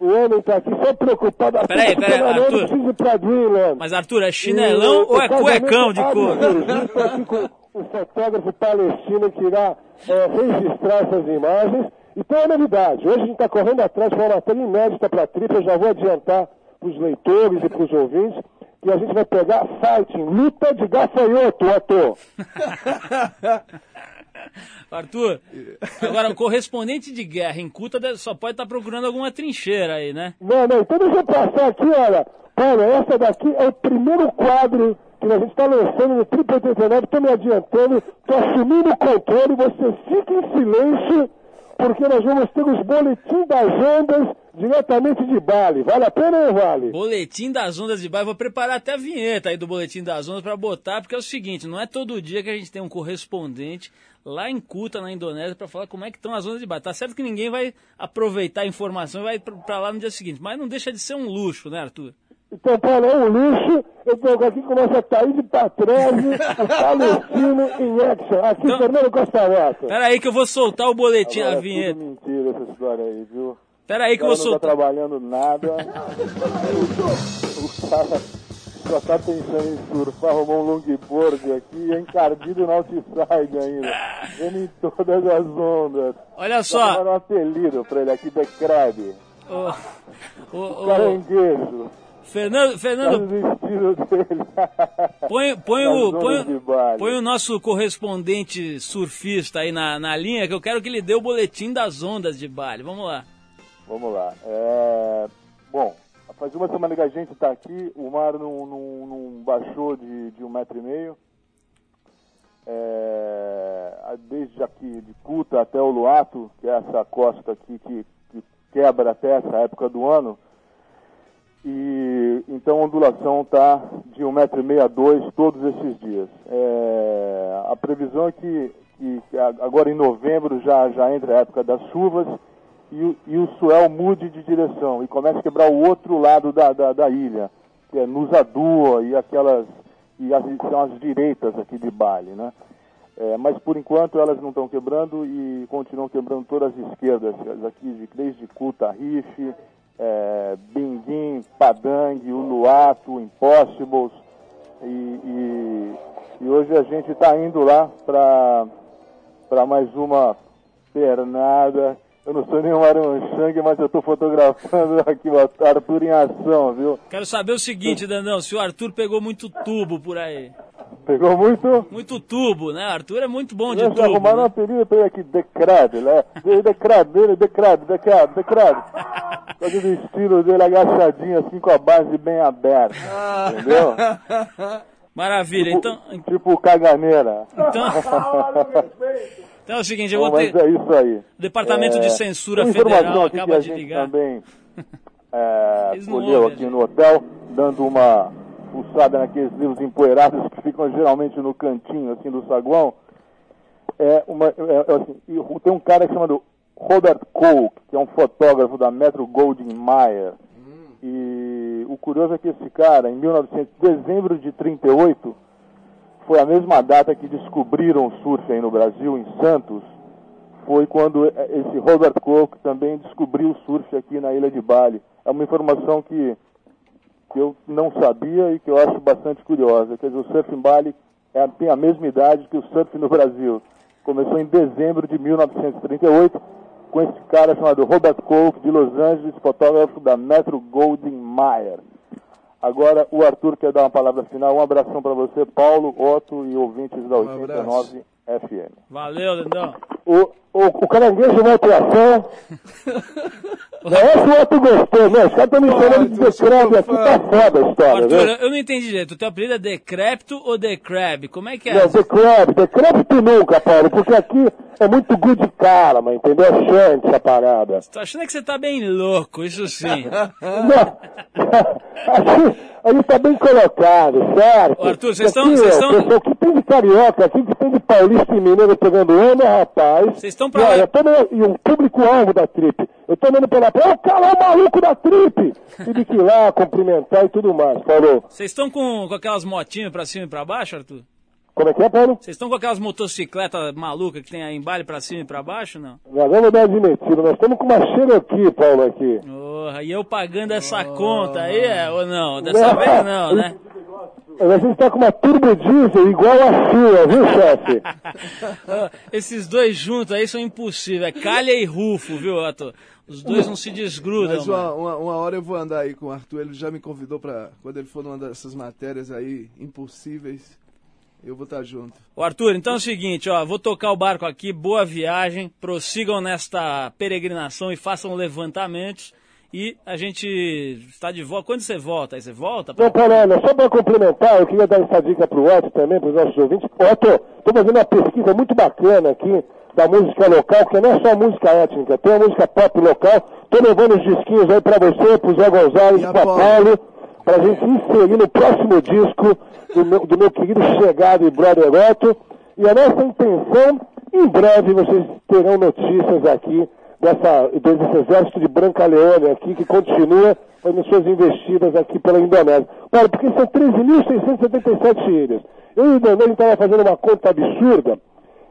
O homem tá aqui só preocupado. É. Peraí, peraí, Arthur. preciso pra Dreamland. Mas, Arthur, é chinelão E ou é cuecão de couro? absurdo. aqui com o fotógrafo palestino que irá é, registrar essas imagens. E tem uma novidade. Hoje a gente está correndo atrás de uma matéria inédita para a Trip. Eu já vou adiantar para os leitores e para os ouvintes que a gente vai pegar fighting, luta de gafanhoto, ator. <laughs> Arthur, agora o correspondente de guerra em Cuta só pode estar procurando alguma trincheira aí, né? Não, não, então deixa eu passar aqui, olha. Paulo, essa daqui é o primeiro quadro que a gente está lançando no Triple 89, estou me adiantando, estou assumindo o controle, você fica em silêncio, porque nós vamos ter os boletins das ondas diretamente de Bali. Vale a pena ou vale? Boletim das Ondas de Bairro. Vou preparar até a vinheta aí do Boletim das Ondas para botar, porque é o seguinte, não é todo dia que a gente tem um correspondente lá em Kuta, na Indonésia, para falar como é que estão as ondas de bairro. Tá certo que ninguém vai aproveitar a informação e vai para lá no dia seguinte, mas não deixa de ser um luxo, né, Arthur? Então, Paulo, é um luxo. Eu estou aqui com essa Thaís Patrese, o Palestino em action. Aqui, Fernando Costa Neto. Pera aí que eu vou soltar o boletim, Agora a é vinheta. tudo mentira essa história aí, viu? Pera aí que eu vou cara não tá soltar. trabalhando nada. o cara só tá pensando em surfar, arrumou um longboard aqui e é encardido no outside ainda. Vendo em todas as ondas. Olha só. arrumaram um apelido pra ele aqui, The Crab. Ô, ô, ô, Caranguejo. Fernando, Fernando, dele. <laughs> põe, põe, Nas o, põe, põe o nosso correspondente surfista aí na, na linha, que eu quero que ele dê o boletim das ondas de Bali. Vamos lá. Vamos lá. É, Bom, faz uma semana que a gente está aqui, o mar não, não- não baixou de, de um metro e meio. É, Desde aqui de Cuta até o Luato, que é essa costa aqui que, que quebra até essa época do ano. E então a ondulação está de um metro e meio a dois todos esses dias. É, a previsão é que, que agora em novembro já, já entra a época das chuvas e, e o suel mude de direção e comece a quebrar o outro lado da, da, da ilha, que é Nusa Dua e aquelas e as, são as direitas aqui de Bali, né? É, mas por enquanto elas não estão quebrando e continuam quebrando todas as esquerdas, as aqui de, desde Kuta Rife, é, Binguim, Padang, Uluato, Impossibles. E, e, e hoje a gente está indo lá para mais uma pernada. Eu não sou nenhum Aranchang, mas eu estou fotografando <laughs> aqui o Arthur em ação, viu? Quero saber o seguinte, Dandão, se o Arthur pegou muito tubo por aí. Pegou muito? Muito tubo, né? Arthur é muito bom de Eles tubo. arrumaram um né? apelido pra ele aqui, Decrad, né? De- Decrad, dele, Decrad, Decrad, Decrad. Fazendo o estilo dele agachadinho, assim, com a base bem aberta. Entendeu? Maravilha, Tipo- então, Tipo caganeira. então <laughs> é o seguinte, eu Não, vou mas ter... é isso aí. O Departamento de Censura Federal acaba de ligar. também <laughs> é, colheu aqui no hotel, dando uma pulsada naqueles livros empoeirados que ficam geralmente no cantinho, assim, do saguão. É uma, é, é assim, tem um cara chamado Robert Koch, que é um fotógrafo da Metro Goldwyn Mayer. E o curioso é que esse cara, em 1900, dezembro de 38, foi a mesma data que descobriram o surf aí no Brasil, em Santos. Foi quando eh, esse Robert Koch também descobriu o surf aqui na ilha de Bali. É uma informação que, que eu não sabia e que eu acho bastante curiosa. Quer dizer, o surf em Bali é- tem a mesma idade que o surf no Brasil. Começou em dezembro de 1938 com esse cara chamado Robert Kolk, de Los Angeles, fotógrafo da Metro Goldwyn Mayer. Agora o Arthur quer dar uma palavra final. Um abração para você, Paulo, Otto e ouvintes da 89 FM. Valeu, Lindão. O, o, o caranguejo vai ter ação. Não <laughs> é se o Otto gostou, não. Os caras estão me chamando de decreve aqui, tá foda a história, Arthur, viu? eu não entendi direito. O teu apelido é Decrépito ou Decrab? Como é que é? Não, decreve, decrépito nunca, Paulo, porque aqui é muito good cara, mas entendeu? É chante essa parada. Tô achando que você tá bem louco, isso sim. <laughs> Aqui, <laughs> aí tá bem colocado, certo? Ô, Arthur, vocês estão- estão- pessoal, O que tem de carioca aqui, que tem de paulista e mineiro pegando onda, rapaz. Vocês estão pra E, lá- olha, no- E um público-alvo da Trip. Eu tô andando pela praia, o cara é o maluco da Trip. <laughs> Tive que ir lá cumprimentar e tudo mais, Paulo. Vocês estão com, com aquelas motinhas pra cima e pra baixo, Arthur? Como é que é, Paulo? Vocês estão com aquelas motocicletas malucas que tem aí embale pra cima e pra baixo, não? Nós vamos dar admitido, nós estamos com uma Cherokee, Paulo, aqui. Porra, e eu pagando essa conta aí, é, ou não? Dessa vez não, <laughs> né? A gente tá com uma turbo diesel igual a sua, viu, chefe? <laughs> Esses dois juntos aí são impossíveis. É calha e rufo, viu, Arthur? Os dois não se desgrudam, Mas uma, uma, uma hora eu vou andar aí com o Arthur, ele já me convidou pra. Quando ele for numa dessas matérias aí impossíveis, eu vou estar junto. Ô Arthur, então é o seguinte, ó, vou tocar o barco aqui, boa viagem, prossigam nesta peregrinação e façam levantamentos e a gente está de volta. Quando você volta? Aí você volta? Não, Paulo, só para complementar, eu queria dar essa dica pro Otto também, para os nossos ouvintes. Otto, estou fazendo uma pesquisa muito bacana aqui da música local, porque não é só música étnica, tem a música pop local. Estou levando os disquinhos aí para você, pro Zé Gonzalez, para Paulo, para a gente inserir no próximo disco do meu, do meu querido chegado e brother Otto. E a nossa intenção, em breve vocês terão notícias aqui dessa, desse exército de Brancaleone aqui, que continua fazendo suas investidas aqui pela Indonésia. Olha, porque são 13.677 ilhas. Eu e o Indonésia estava fazendo uma conta absurda,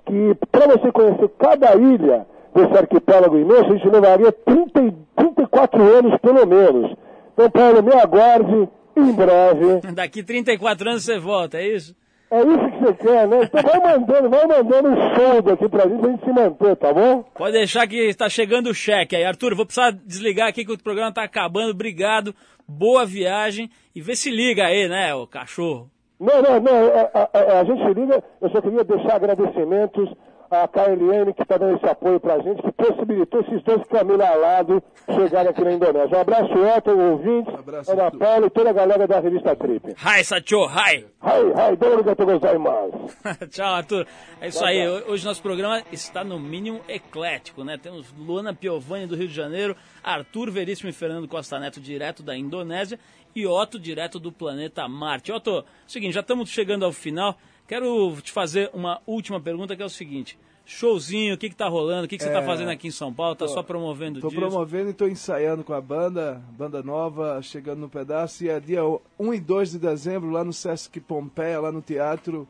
que para você conhecer cada ilha desse arquipélago imenso, a gente levaria 30, e 34 anos pelo menos. Então, Paulo, me aguarde em breve. <laughs> Daqui 34 anos você volta, é isso? É isso que você quer, né? Então vai mandando, vai mandando um soldo aqui pra gente, pra gente se manter, tá bom? Pode deixar que está chegando o cheque aí. Arthur, vou precisar desligar aqui que o programa está acabando. Obrigado, boa viagem e vê se liga aí, né, o cachorro. Não, não, não, a, a- a gente liga, eu só queria deixar agradecimentos à KLM que está dando esse apoio pra gente, que possibilitou esses dois caminhos ao lado chegarem aqui na Indonésia. Um abraço, Otto, ouvintes, Ana Paula e toda a galera da revista Trip. Hi, Sacho, hi! Hi, hi, obrigado gozaimasu. <laughs> Tchau, Arthur. É isso aí. Hoje nosso programa está no mínimo eclético, né? Temos Luana Piovani do Rio de Janeiro, Arthur Veríssimo e Fernando Costa Neto direto da Indonésia e Otto direto do planeta Marte. Otto, seguinte, já estamos chegando ao final. Quero te fazer uma última pergunta que é o seguinte. Showzinho, o que, que tá rolando? O que, que você É, tá fazendo aqui em São Paulo? Tá tô- só promovendo Tô disco? promovendo e tô ensaiando com a banda, banda nova, chegando no pedaço. E é dia 1 e 2 de dezembro, lá no Sesc Pompeia, lá no teatro.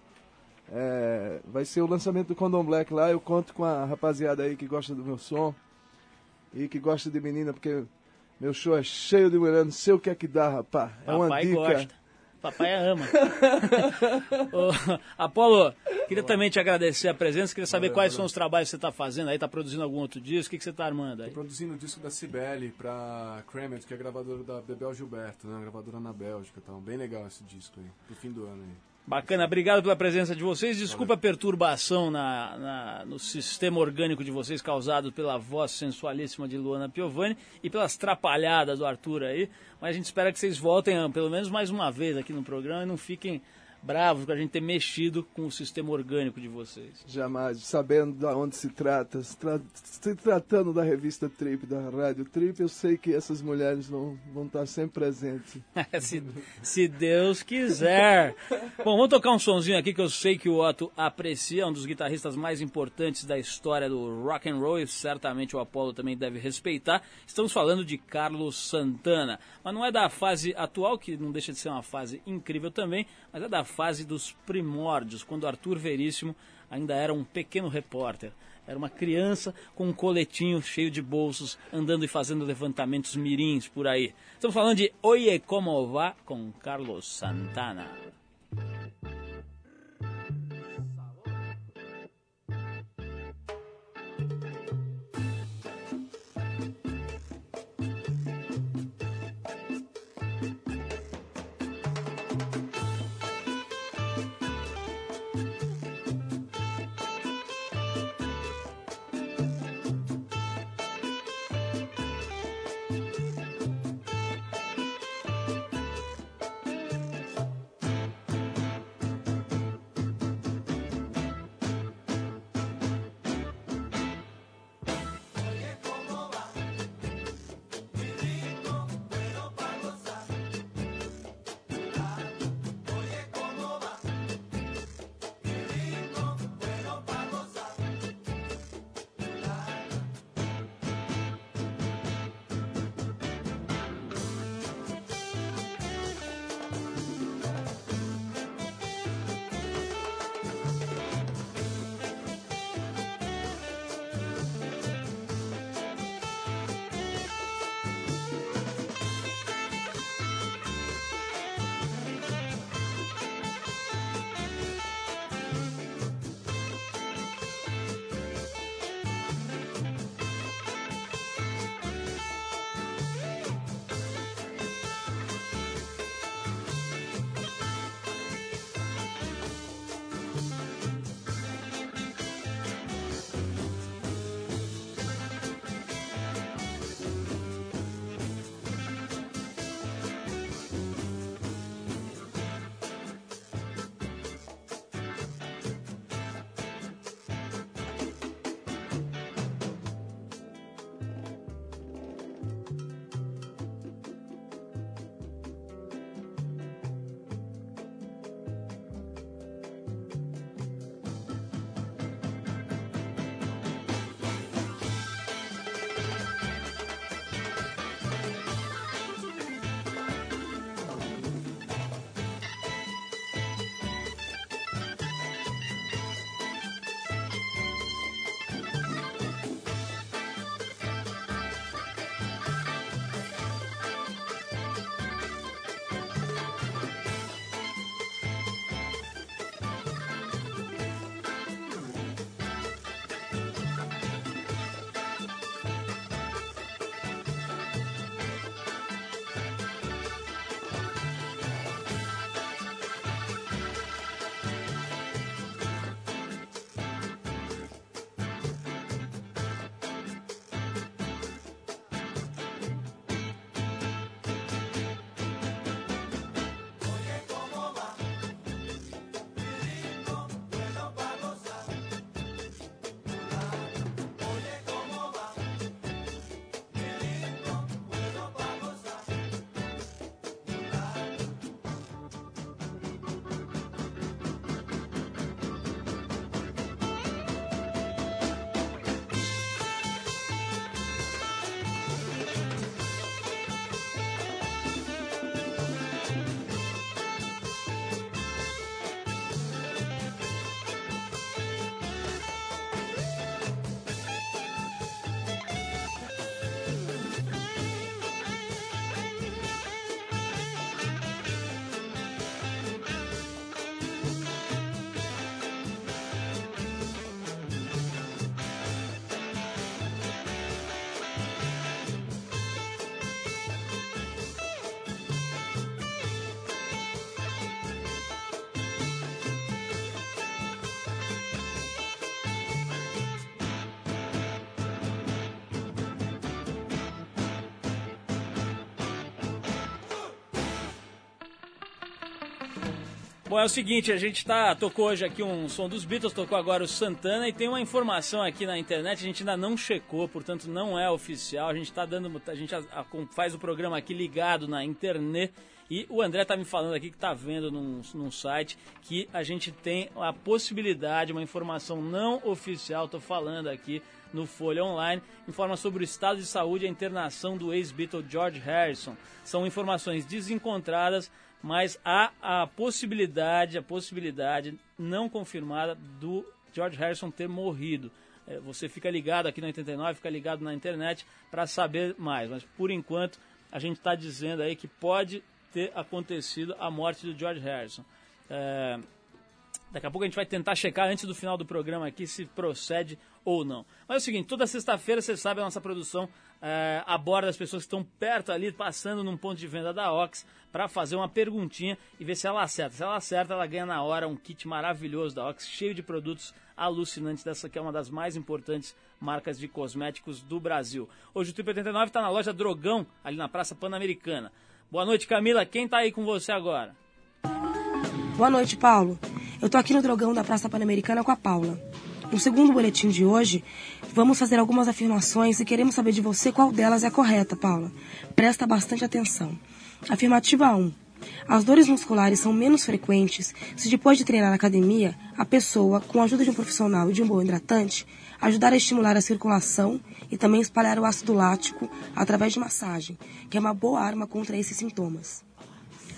É, vai ser o lançamento do Condom Black lá. Eu conto com a rapaziada aí que gosta do meu som e que gosta de menina, porque meu show é cheio de mulher. Não sei o que é que dá, rapá. É uma Papai dica. gosta. Papai ama. Ô, Apolo, queria também te agradecer a presença. Queria saber Valeu, quais valeu. são os trabalhos que você está fazendo aí. Tá produzindo algum outro disco? O que, que você está armando aí? Tô produzindo o disco da Cibele pra Kremet, que é a gravadora da Bebel Gilberto, né? Gravadora na Bélgica e tal. Bem legal esse disco aí, pro fim do ano aí. Bacana, obrigado pela presença de vocês. Desculpa a perturbação na, na- no sistema orgânico de vocês causado pela voz sensualíssima de Luana Piovani e pelas trapalhadas do Arthur aí. Mas a gente espera que vocês voltem ah, pelo menos mais uma vez aqui no programa e não fiquem bravos com a gente ter mexido com o sistema orgânico de vocês. Jamais, sabendo de onde se trata, se, tra- se tratando da revista Trip, da Rádio Trip, eu sei que essas mulheres vão, vão estar sempre presentes. <laughs> se, se Deus quiser. Bom, vamos tocar um sonzinho aqui que eu sei que o Otto aprecia, um dos guitarristas mais importantes da história do rock and roll e certamente o Apollo também deve respeitar. Estamos falando de Carlos Santana, mas não é da fase atual, que não deixa de ser uma fase incrível também, mas é da fase dos primórdios, quando Arthur Veríssimo ainda era um pequeno repórter. Era uma criança com um coletinho cheio de bolsos, andando e fazendo levantamentos mirins por aí. Estamos falando de Oye Como Va com Carlos Santana. Bom, é o seguinte, a gente tá, tocou hoje aqui um som dos Beatles, tocou agora o Santana e tem uma informação aqui na internet, a gente ainda não checou, portanto não é oficial, a gente tá dando, a gente faz o programa aqui ligado na internet e o André tá me falando aqui que tá vendo num, num site que a gente tem a possibilidade, uma informação não oficial, tô falando aqui no Folha Online, informa sobre o estado de saúde e a internação do ex-Beatle George Harrison. São informações desencontradas, mas há a possibilidade, a possibilidade não confirmada do George Harrison ter morrido. É, Você fica ligado aqui no 89, fica ligado na internet para saber mais. Mas por enquanto a gente está dizendo aí que pode ter acontecido a morte do George Harrison. É, Daqui a pouco a gente vai tentar checar antes do final do programa aqui se procede ou não. Mas é o seguinte, toda sexta-feira, você sabe, a nossa produção é, aborda as pessoas que estão perto ali, passando num ponto de venda da Ox, para fazer uma perguntinha e ver se ela acerta. Se ela acerta, ela ganha na hora um kit maravilhoso da Ox, cheio de produtos alucinantes, dessa que é uma das mais importantes marcas de cosméticos do Brasil. Hoje o Trip 89 está na loja Drogão, ali na Praça Pan-Americana. Boa noite, Camila. Quem está aí com você agora? Boa noite, Paulo. Eu tô aqui no Drogão da Praça Pan-Americana com a Paula. No segundo boletim de hoje, vamos fazer algumas afirmações e queremos saber de você qual delas é correta, Paula. Presta bastante atenção. Afirmativa 1. As dores musculares são menos frequentes se depois de treinar na academia, a pessoa, com a ajuda de um profissional e de um bom hidratante, ajudar a estimular a circulação e também espalhar o ácido lático através de massagem, que é uma boa arma contra esses sintomas.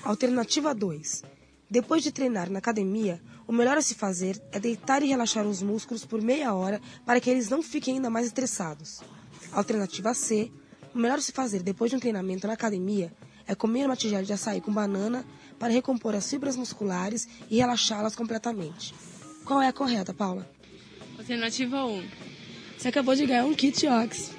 Alternativa 2. Depois de treinar na academia, o melhor a se fazer é deitar e relaxar os músculos por meia hora para que eles não fiquem ainda mais estressados. Alternativa C. O melhor a se fazer depois de um treinamento na academia é comer uma tigela de açaí com banana para recompor as fibras musculares e relaxá-las completamente. Qual é a correta, Paula? Alternativa 1. Você acabou de ganhar um kit Ox.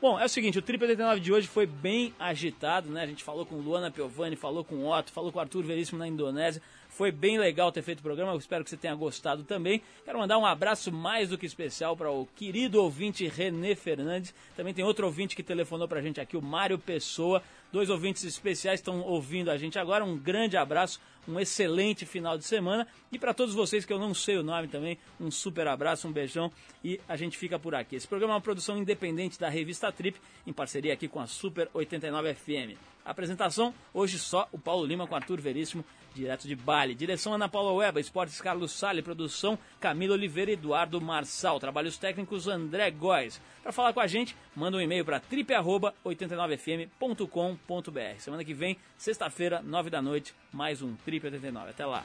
Bom, é o seguinte, o Trip 89 de hoje foi bem agitado, né? A gente falou com Luana Piovani, falou com o Otto, falou com o Arthur Veríssimo na Indonésia. Foi bem legal ter feito o programa, eu espero que você tenha gostado também. Quero mandar um abraço mais do que especial para o querido ouvinte René Fernandes. Também tem outro ouvinte que telefonou pra gente aqui, o Mário Pessoa. Dois ouvintes especiais estão ouvindo a gente agora. Um grande abraço, um excelente final de semana. E para todos vocês que eu não sei o nome também, um super abraço, um beijão e a gente fica por aqui. Esse programa é uma produção independente da revista Trip, em parceria aqui com a Super 89 FM. Apresentação, hoje só o Paulo Lima com Arthur Veríssimo, direto de Bali. Direção Ana Paula Weba, Esportes Carlos Sale, produção Camila Oliveira e Eduardo Marçal. Trabalhos técnicos André Góes. Para falar com a gente, manda um e-mail para trip89fm.com.br. Semana que vem, sexta-feira, nove da noite, mais um Trip 89. Até lá.